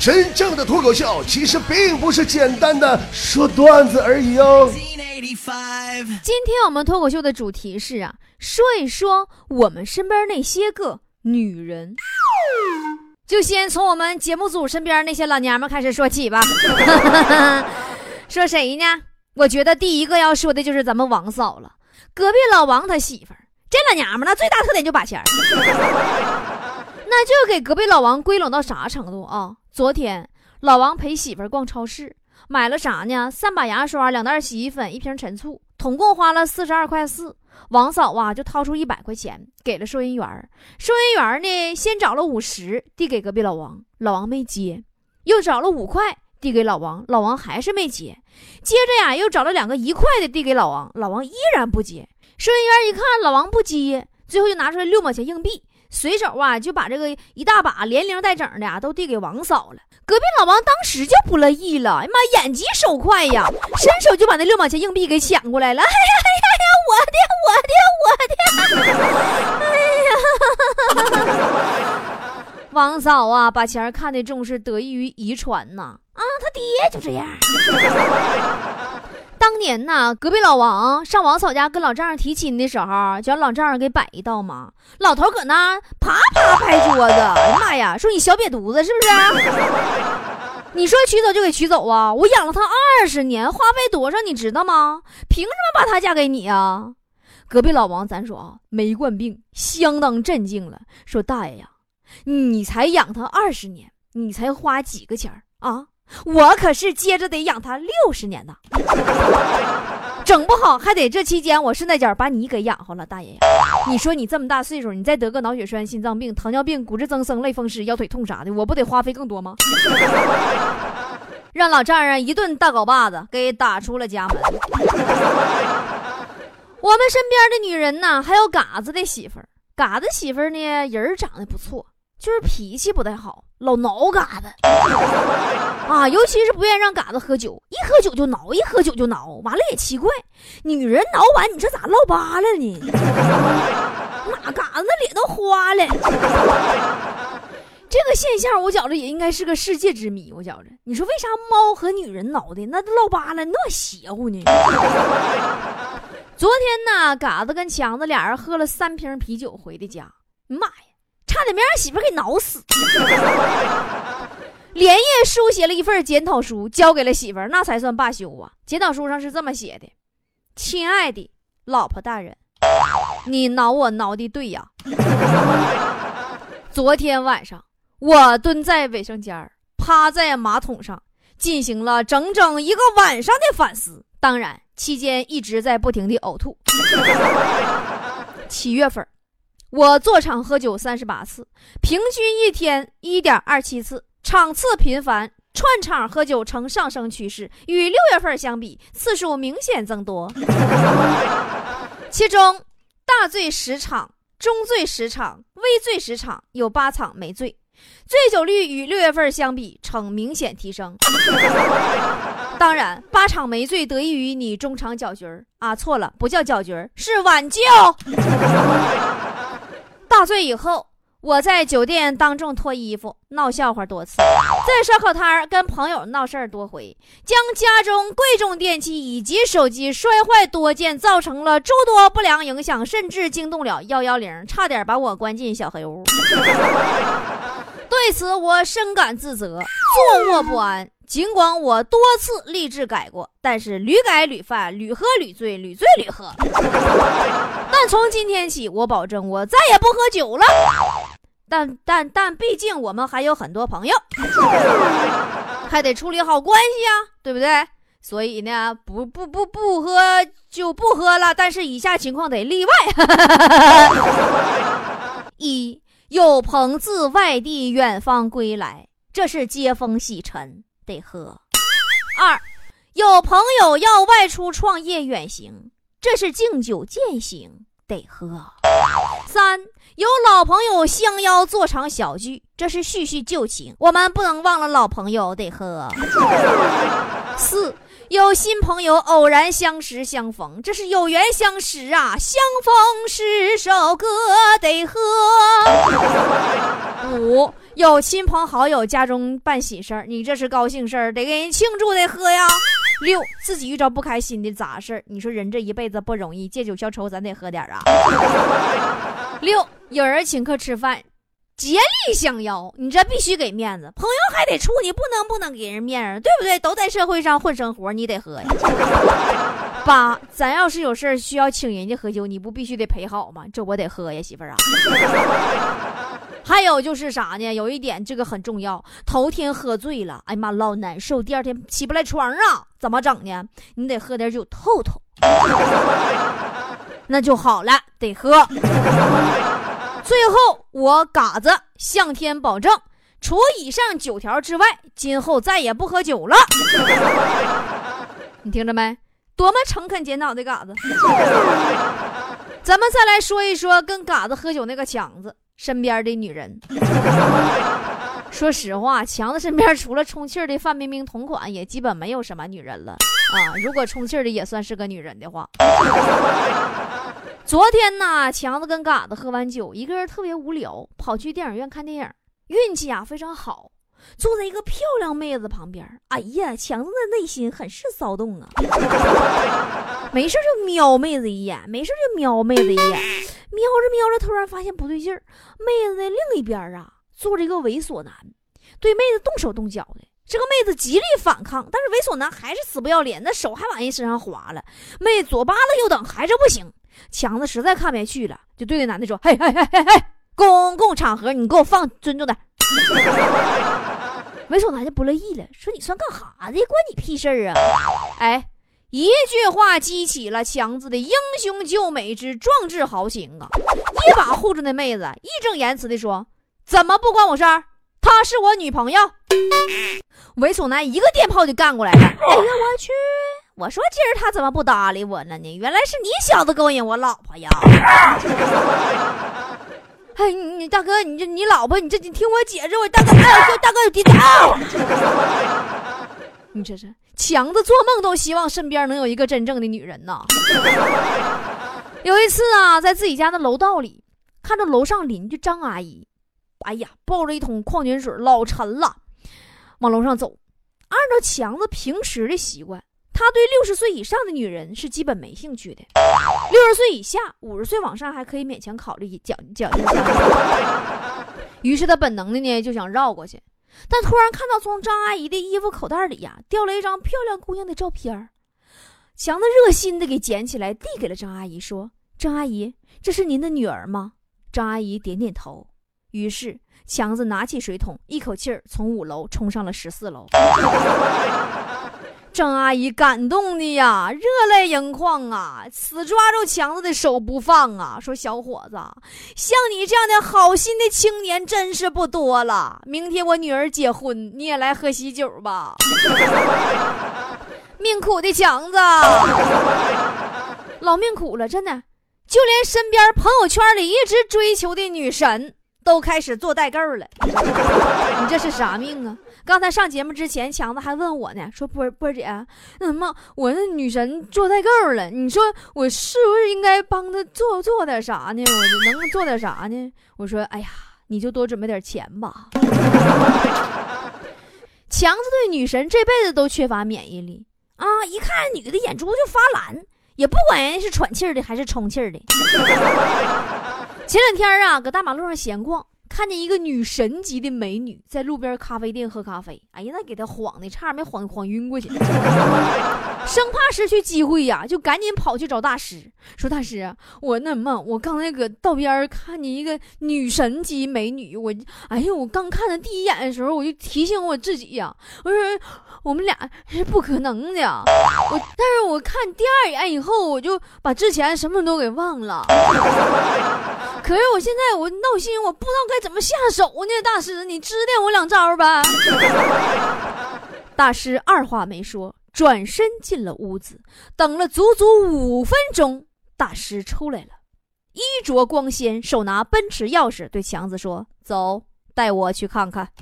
真正的脱口秀其实并不是简单的说段子而已哦。今天我们脱口秀的主题是啊，说一说我们身边那些个女人。就先从我们节目组身边那些老娘们开始说起吧。说谁呢？我觉得第一个要说的就是咱们王嫂了，隔壁老王他媳妇儿。这老娘们呢，最大特点就把钱儿那就给隔壁老王归拢到啥程度啊？昨天老王陪媳妇逛超市，买了啥呢？三把牙刷、两袋洗衣粉、一瓶陈醋，统共花了四十二块四。王嫂啊，就掏出一百块钱给了收银员收银员呢，先找了五十递给隔壁老王，老王没接，又找了五块递给老王，老王还是没接。接着呀，又找了两个一块的递给老王，老王依然不接。收银员一看老王不接，最后就拿出来六毛钱硬币，随手啊就把这个一大把连零带整的啊都递给王嫂了。隔壁老王当时就不乐意了，哎妈，眼疾手快呀，伸手就把那六毛钱硬币给抢过来了。哎呀哎呀呀，我的我的我的！哎呀，王嫂啊，把钱看得重是得益于遗传呐，啊，他爹就这样。当年呐，隔壁老王上王嫂家跟老丈人提亲的时候，就让老丈人给摆一道嘛。老头搁那啪啪拍桌子，哎呀妈呀，说你小瘪犊子是不是？你说娶走就给娶走啊？我养了他二十年，花费多少你知道吗？凭什么把她嫁给你啊？隔壁老王，咱说啊，没惯病，相当镇静了，说大爷呀，你才养他二十年，你才花几个钱啊？我可是接着得养他六十年呢，整不好还得这期间我顺带脚把你给养活了，大爷！你说你这么大岁数，你再得个脑血栓、心脏病、糖尿病、骨质增生、类风湿、腰腿痛啥的，我不得花费更多吗？让老丈人一顿大镐把子给打出了家门。我们身边的女人呢，还有嘎子的媳妇，嘎子媳妇呢，人长得不错。就是脾气不太好，老挠嘎子啊，尤其是不愿意让嘎子喝酒，一喝酒就挠，一喝酒就挠。完了也奇怪，女人挠完，你这咋落疤了呢？哪嘎子脸都花了？这个现象我觉着也应该是个世界之谜。我觉着，你说为啥猫和女人挠的那都落疤了，那邪乎呢？昨天呢，嘎子跟强子俩人喝了三瓶啤酒回的家，妈呀！差点没让媳妇给挠死，连夜书写了一份检讨书，交给了媳妇，那才算罢休啊。检讨书上是这么写的：“亲爱的老婆大人，你挠我挠的对呀。昨天晚上我蹲在卫生间趴在马桶上，进行了整整一个晚上的反思，当然期间一直在不停的呕吐。七月份。”我坐场喝酒三十八次，平均一天一点二七次，场次频繁，串场喝酒呈上升趋势，与六月份相比，次数明显增多。其中，大醉十场、中醉十场、微醉十场，有八场没醉，醉酒率与六月份相比呈明显提升。当然，八场没醉得益于你中场搅局儿啊，错了，不叫搅局儿，是挽救。大醉以后，我在酒店当众脱衣服闹笑话多次，在烧烤摊跟朋友闹事儿多回，将家中贵重电器以及手机摔坏多件，造成了诸多不良影响，甚至惊动了幺幺零，差点把我关进小黑屋。对此，我深感自责，坐卧不安。尽管我多次立志改过，但是屡改屡犯，屡喝屡醉，屡醉屡喝。但从今天起，我保证我再也不喝酒了。但但但，毕竟我们还有很多朋友，还得处理好关系啊，对不对？所以呢，不不不不喝就不喝了。但是以下情况得例外：一有朋自外地远方归来，这是接风洗尘。得喝。二，有朋友要外出创业远行，这是敬酒践行，得喝。三，有老朋友相邀做场小聚，这是叙叙旧情，我们不能忘了老朋友，得喝。四，有新朋友偶然相识相逢，这是有缘相识啊！相逢是首歌得喝。五有亲朋好友家中办喜事儿，你这是高兴事儿，得给人庆祝得喝呀。六自己遇着不开心的杂事儿，你说人这一辈子不容易，借酒消愁，咱得喝点啊。六有人请客吃饭。竭力相邀，你这必须给面子，朋友还得处，你不能不能给人面子，对不对？都在社会上混生活，你得喝呀。八，咱要是有事需要请人家喝酒，你不必须得陪好吗？这我得喝呀，媳妇儿啊。还有就是啥呢？有一点这个很重要，头天喝醉了，哎呀妈，老难受，第二天起不来床啊，怎么整呢？你得喝点酒透透，那就好了，得喝。最后，我嘎子向天保证，除以上九条之外，今后再也不喝酒了。你听着没？多么诚恳检讨的嘎子！咱们再来说一说跟嘎子喝酒那个强子身边的女人。说实话，强子身边除了充气的范冰冰同款，也基本没有什么女人了啊。如果充气的也算是个女人的话。昨天呢，强子跟嘎子喝完酒，一个人特别无聊，跑去电影院看电影。运气啊非常好，坐在一个漂亮妹子旁边。哎呀，强子的内心很是骚动啊，没事就瞄妹子一眼，没事就瞄妹子一眼，瞄着瞄着，突然发现不对劲儿，妹子的另一边啊坐着一个猥琐男，对妹子动手动脚的。这个妹子极力反抗，但是猥琐男还是死不要脸，那手还往人身上划了。妹左扒拉右等，还是不行。强子实在看不下去了，就对那男的说：“嘿嘿嘿嘿嘿，公共场合你给我放尊重点。”猥琐男就不乐意了，说：“你算干哈的？关你屁事儿啊！”哎，一句话激起了强子的英雄救美之壮志豪情啊！一把护住那妹子，义正言辞的说：“怎么不关我事儿？她是我女朋友。”猥琐男一个电炮就干过来了。哎呀，我去！我说今儿他怎么不搭理我了呢？原来是你小子勾引我老婆呀！哎，你大哥，你这你老婆，你这你听我解释，我大哥，哎，大哥有低调。你这是强子做梦都希望身边能有一个真正的女人呐。有一次啊，在自己家的楼道里，看着楼上邻居张阿姨，哎呀，抱着一桶矿泉水，老沉了，往楼上走。按照强子平时的习惯。他对六十岁以上的女人是基本没兴趣的，六十岁以下、五十岁往上还可以勉强考虑讲讲一下。于是他本能的呢就想绕过去，但突然看到从张阿姨的衣服口袋里呀掉了一张漂亮姑娘的照片强子热心的给捡起来递给了张阿姨，说：“张阿姨，这是您的女儿吗？”张阿姨点点头。于是强子拿起水桶，一口气儿从五楼冲上了十四楼。张阿姨感动的呀，热泪盈眶啊，死抓住强子的手不放啊，说：“小伙子，像你这样的好心的青年真是不多了。明天我女儿结婚，你也来喝喜酒吧。”命苦的强子，老命苦了，真的，就连身边朋友圈里一直追求的女神。都开始做代购了，你这是啥命啊？刚才上节目之前，强子还问我呢，说波波姐，那什么，我那女神做代购了，你说我是不是应该帮她做做点啥呢？我就能做点啥呢？我说，哎呀，你就多准备点钱吧。强子对女神这辈子都缺乏免疫力啊！一看女的眼珠就发蓝，也不管人家是喘气的还是充气的。前两天啊，搁大马路上闲逛，看见一个女神级的美女在路边咖啡店喝咖啡。哎呀，那给她晃的，差点没晃晃晕过去。生怕失去机会呀，就赶紧跑去找大师，说：“大师，我那什么，我刚才搁道边看见一个女神级美女，我，哎呀，我刚看她第一眼的时候，我就提醒我自己呀，我说。”我们俩是不可能的，我 但是我看第二眼以后，我就把之前什么都给忘了。可是我现在我闹心，我不知道该怎么下手呢。大师，你指点我两招吧。大师二话没说，转身进了屋子，等了足足五分钟，大师出来了，衣着光鲜，手拿奔驰钥匙，对强子说：“走，带我去看看。”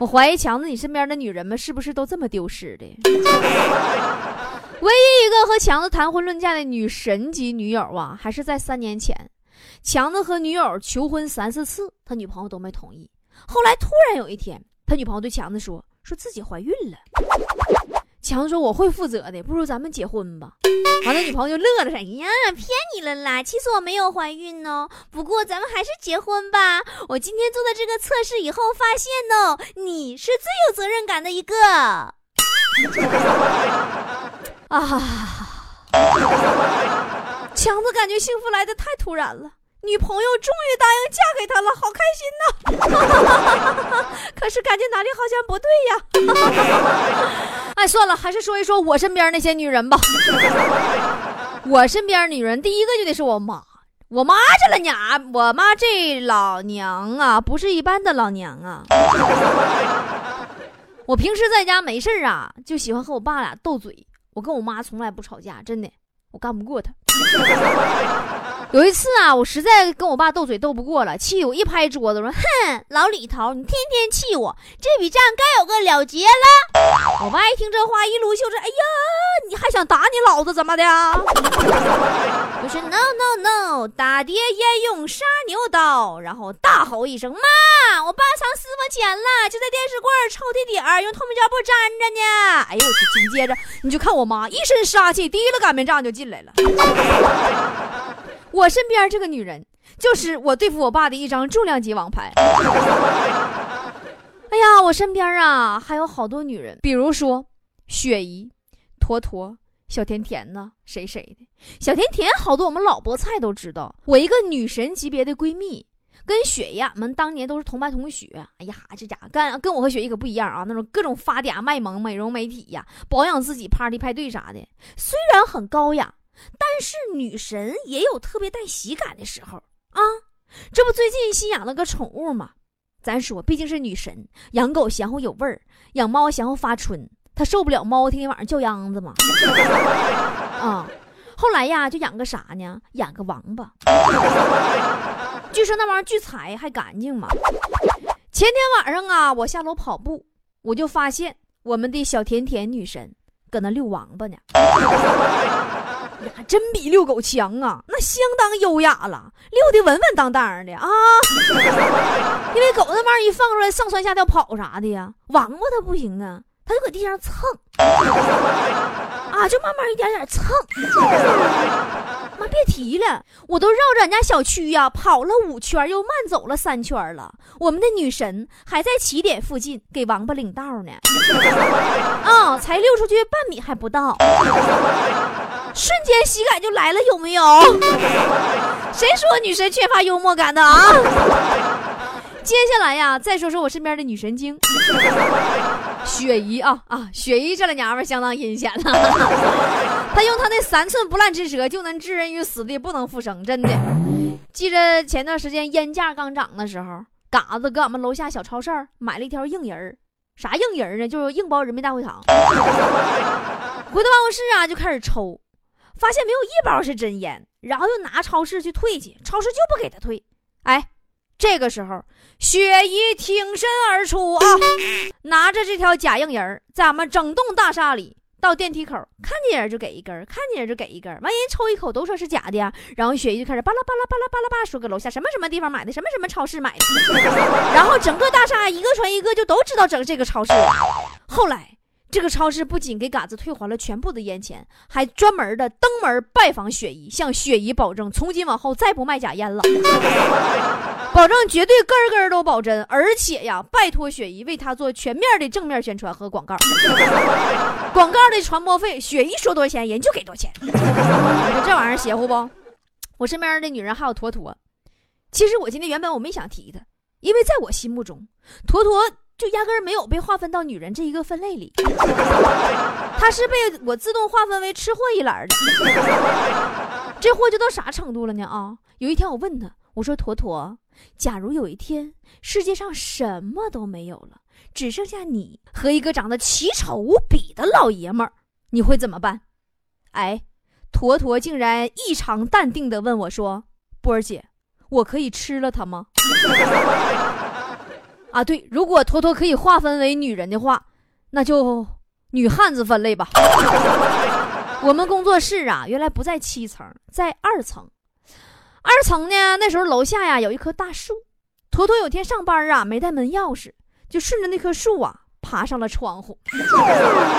我怀疑强子，你身边的女人们是不是都这么丢失的？唯一一个和强子谈婚论嫁的女神级女友啊，还是在三年前，强子和女友求婚三四次，他女朋友都没同意。后来突然有一天，他女朋友对强子说：“说自己怀孕了。”强子说：“我会负责的，不如咱们结婚吧。”完了，女朋友就乐了：“哎呀，骗你了啦！其实我没有怀孕哦。不过咱们还是结婚吧。我今天做的这个测试以后发现哦，你是最有责任感的一个。”啊！强子感觉幸福来的太突然了。女朋友终于答应嫁给他了，好开心呐！可是感觉哪里好像不对呀。哎，算了，还是说一说我身边那些女人吧。我身边女人，第一个就得是我妈。我妈这老娘，我妈这老娘啊，不是一般的老娘啊。我平时在家没事啊，就喜欢和我爸俩斗嘴。我跟我妈从来不吵架，真的，我干不过她。有一次啊，我实在跟我爸斗嘴斗不过了，气我一拍桌子说：“哼，老李头，你天天气我，这笔账该有个了结了。”我爸一听这话，一撸袖子：“哎呀，你还想打你老子怎么的？”我说：“No No No，打爹焉用杀牛刀？”然后大吼一声：“妈，我爸藏私房钱了，就在电视柜抽屉底儿，用透明胶布粘着呢。”哎呦我去！紧接着你就看我妈一身杀气，提了擀面杖就进来了。我身边这个女人，就是我对付我爸的一张重量级王牌。哎呀，我身边啊还有好多女人，比如说雪姨、坨坨、小甜甜呢，谁谁的。小甜甜好多我们老菠菜都知道。我一个女神级别的闺蜜，跟雪姨俺们当年都是同班同学。哎呀，这家伙跟跟我和雪姨可不一样啊，那种各种发嗲卖萌、美容美体呀，保养自己，party 派对啥的，虽然很高雅。但是女神也有特别带喜感的时候啊！这不最近新养了个宠物吗？咱说，毕竟是女神，养狗嫌乎有味儿，养猫嫌乎发春，她受不了猫天天晚上叫秧子嘛。啊，后来呀，就养个啥呢？养个王八。据说那玩意儿聚财还干净嘛。前天晚上啊，我下楼跑步，我就发现我们的小甜甜女神搁那遛王八呢。呀，真比遛狗强啊！那相当优雅了，遛的稳稳当当的啊。因为狗那玩意一放出来，上蹿下跳跑啥的呀，王八它不行啊，它就搁地上蹭，啊，就慢慢一点点蹭。妈，别提了，我都绕着俺家小区呀跑了五圈，又慢走了三圈了。我们的女神还在起点附近给王八领道呢。啊，才溜出去半米还不到。瞬间喜感就来了，有没有？谁说女神缺乏幽默感的啊？接下来呀，再说说我身边的女神经，雪姨啊啊！雪姨这老娘们相当阴险了，她用她那三寸不烂之舌就能置人于死地不能复生，真的。记着前段时间烟价刚涨的时候，嘎子搁俺们楼下小超市买了一条硬人啥硬人呢？就是硬包人民大会堂。回到办公室啊，就开始抽。发现没有一包是真烟，然后又拿超市去退去，超市就不给他退。哎，这个时候雪姨挺身而出啊，拿着这条假硬人，在俺们整栋大厦里到电梯口，看见人就给一根，看见人就给一根。完人抽一口都说是假的呀，然后雪姨就开始巴拉巴拉巴拉巴拉巴拉说，搁楼下什么什么地方买的，什么什么超市买的，然后整个大厦一个传一个，就都知道整这个超市。后来。这个超市不仅给嘎子退还了全部的烟钱，还专门的登门拜访雪姨，向雪姨保证从今往后再不卖假烟了，保证绝对根根都保真，而且呀，拜托雪姨为他做全面的正面宣传和广告，广告的传播费，雪姨说多少钱，人就给多少钱。你说这玩意儿邪乎不？我身边的女人还有坨坨，其实我今天原本我没想提她，因为在我心目中，坨坨。就压根儿没有被划分到女人这一个分类里，他是被我自动划分为吃货一栏的。这货就到啥程度了呢？啊，有一天我问他，我说：“坨坨，假如有一天世界上什么都没有了，只剩下你和一个长得奇丑无比的老爷们儿，你会怎么办？”哎，坨坨竟然异常淡定的问我说：“波儿姐，我可以吃了他吗？”啊，对，如果坨坨可以划分为女人的话，那就女汉子分类吧。我们工作室啊，原来不在七层，在二层。二层呢，那时候楼下呀有一棵大树。坨坨有天上班啊，没带门钥匙，就顺着那棵树啊爬上了窗户，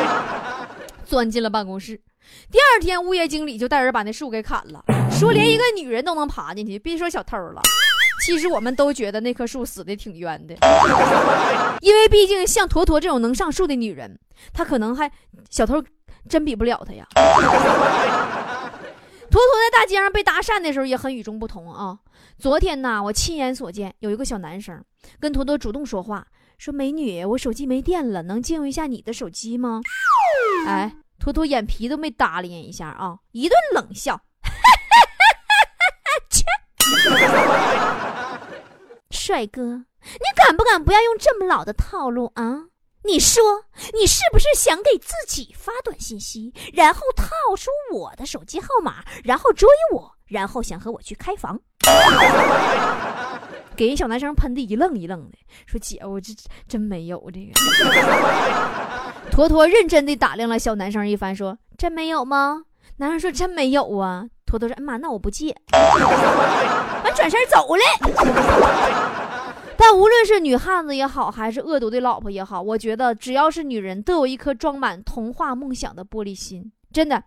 钻进了办公室。第二天，物业经理就带人把那树给砍了，说连一个女人都能爬进去，别说小偷了。其实我们都觉得那棵树死的挺冤的，因为毕竟像坨坨这种能上树的女人，她可能还小偷真比不了她呀。坨坨在大街上被搭讪的时候也很与众不同啊。昨天呢，我亲眼所见，有一个小男生跟坨坨主动说话，说：“美女，我手机没电了，能借用一下你的手机吗？”哎，坨坨眼皮都没搭理一下啊，一顿冷笑。帅哥，你敢不敢不要用这么老的套路啊？你说，你是不是想给自己发短信息，然后套出我的手机号码，然后追我，然后想和我去开房？给人小男生喷的一愣一愣的，说：“姐，我这真没有这个。”坨坨认真的打量了小男生一番，说：“真没有吗？”男生说：“真没有啊。”坨坨说：“哎妈，那我不借。”完转身走了。但无论是女汉子也好，还是恶毒的老婆也好，我觉得只要是女人，都有一颗装满童话梦想的玻璃心。真的，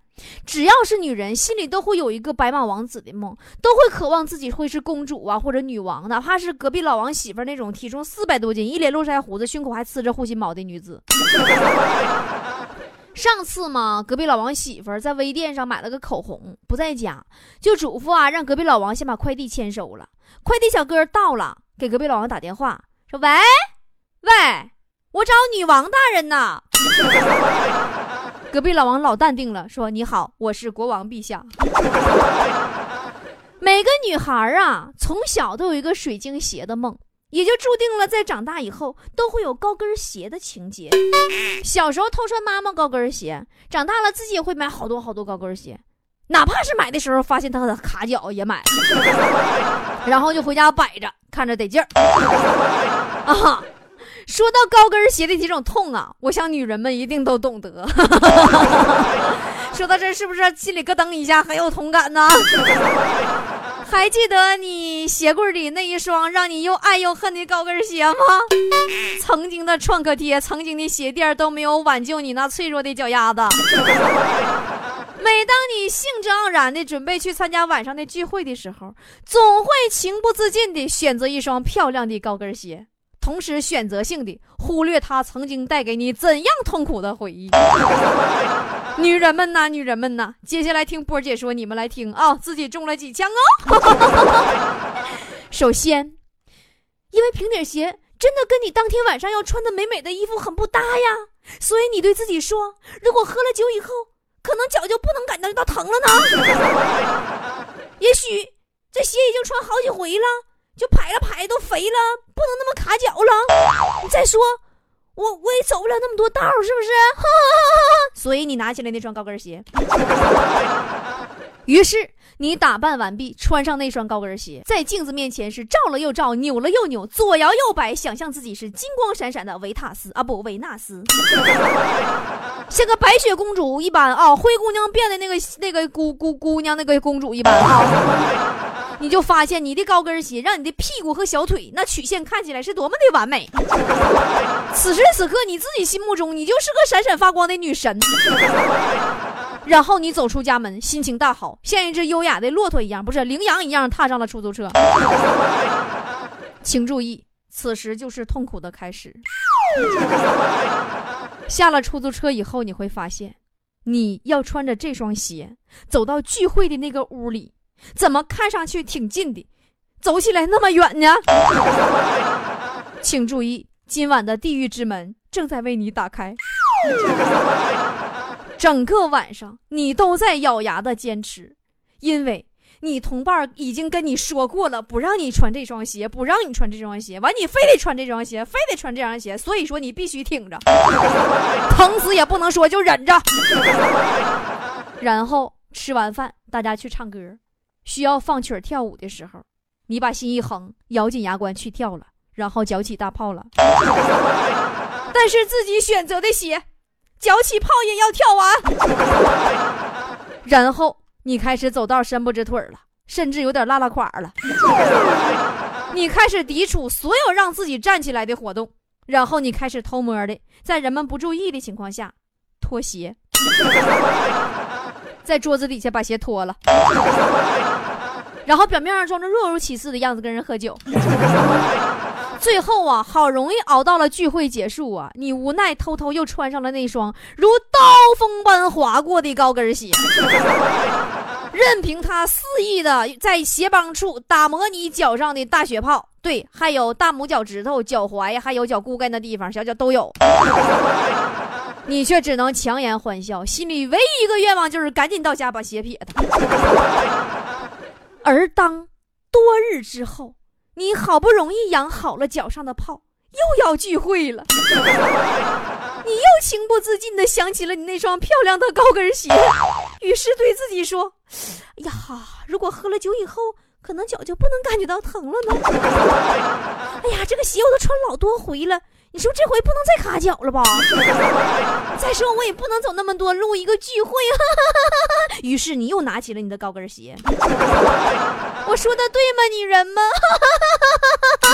只要是女人，心里都会有一个白马王子的梦，都会渴望自己会是公主啊，或者女王，哪怕是隔壁老王媳妇那种体重四百多斤、一脸络腮胡子、胸口还呲着护心毛的女子。上次嘛，隔壁老王媳妇在微店上买了个口红，不在家，就嘱咐啊，让隔壁老王先把快递签收了。快递小哥到了。给隔壁老王打电话，说：“喂，喂，我找女王大人呢。”隔壁老王老淡定了，说：“你好，我是国王陛下。”每个女孩啊，从小都有一个水晶鞋的梦，也就注定了在长大以后都会有高跟鞋的情节。小时候偷穿妈妈高跟鞋，长大了自己也会买好多好多高跟鞋。哪怕是买的时候发现它的卡脚也买，然后就回家摆着，看着得劲儿。啊，说到高跟鞋的几种痛啊，我想女人们一定都懂得。说到这，是不是心里咯噔一下，很有同感呢？还记得你鞋柜里那一双让你又爱又恨的高跟鞋吗？曾经的创可贴，曾经的鞋垫都没有挽救你那脆弱的脚丫子。每当你兴致盎然的准备去参加晚上的聚会的时候，总会情不自禁的选择一双漂亮的高跟鞋，同时选择性的忽略它曾经带给你怎样痛苦的回忆。女人们呐，女人们呐，接下来听波姐说，你们来听啊，自己中了几枪哦。首先，因为平底鞋真的跟你当天晚上要穿的美美的衣服很不搭呀，所以你对自己说，如果喝了酒以后。可能脚就不能感觉到疼了呢。也许这鞋已经穿好几回了，就排了排都肥了，不能那么卡脚了。再说，我我也走不了那么多道，是不是？所以你拿起来那双高跟鞋。于是你打扮完毕，穿上那双高跟鞋，在镜子面前是照了又照，扭了又扭，左摇右摆，想象自己是金光闪闪的维塔斯啊，不，维纳斯，像个白雪公主一般啊，灰姑娘变的那个那个姑姑姑娘那个公主一般啊，你就发现你的高跟鞋让你的屁股和小腿那曲线看起来是多么的完美。此时此刻，你自己心目中你就是个闪闪发光的女神。然后你走出家门，心情大好，像一只优雅的骆驼一样，不是羚羊一样，踏上了出租车。请注意，此时就是痛苦的开始。下了出租车以后，你会发现，你要穿着这双鞋走到聚会的那个屋里，怎么看上去挺近的，走起来那么远呢？请注意，今晚的地狱之门正在为你打开。整个晚上，你都在咬牙的坚持，因为你同伴已经跟你说过了，不让你穿这双鞋，不让你穿这双鞋，完你非得穿这双鞋，非得穿这双鞋，所以说你必须挺着，疼死也不能说就忍着。然后吃完饭，大家去唱歌，需要放曲跳舞的时候，你把心一横，咬紧牙关去跳了。然后脚起大泡了。但是自己选择的鞋，脚起泡也要跳完。然后你开始走道伸不直腿了，甚至有点拉拉垮了。你开始抵触所有让自己站起来的活动，然后你开始偷摸的在人们不注意的情况下脱鞋，在桌子底下把鞋脱了，然后表面上装着若无其事的样子跟人喝酒。最后啊，好容易熬到了聚会结束啊，你无奈偷偷又穿上了那双如刀锋般划过的高跟鞋，任凭它肆意的在鞋帮处打磨你脚上的大血泡，对，还有大拇脚趾头、脚踝，还有脚骨盖那地方，小脚都有。你却只能强颜欢笑，心里唯一一个愿望就是赶紧到家把鞋撇了。而当多日之后。你好不容易养好了脚上的泡，又要聚会了，你又情不自禁地想起了你那双漂亮的高跟鞋，于是对自己说：“呀，如果喝了酒以后，可能脚就不能感觉到疼了呢。哎呀，这个鞋我都穿老多回了。”你说这回不能再卡脚了吧？再说我也不能走那么多路，一个聚会。于是你又拿起了你的高跟鞋。我说的对吗，女人们？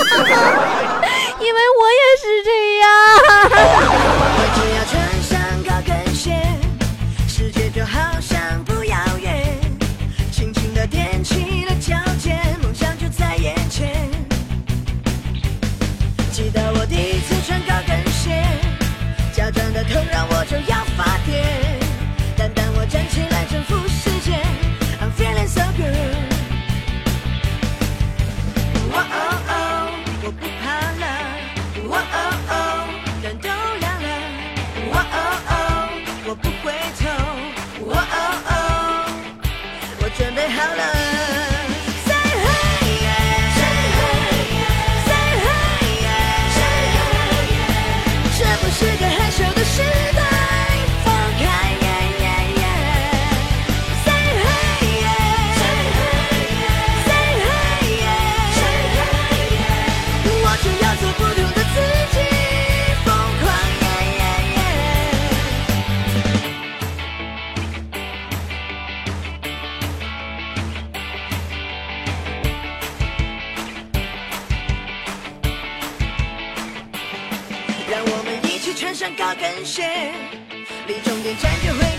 因为我也是这样。我就要发穿高跟鞋，离终点站就会。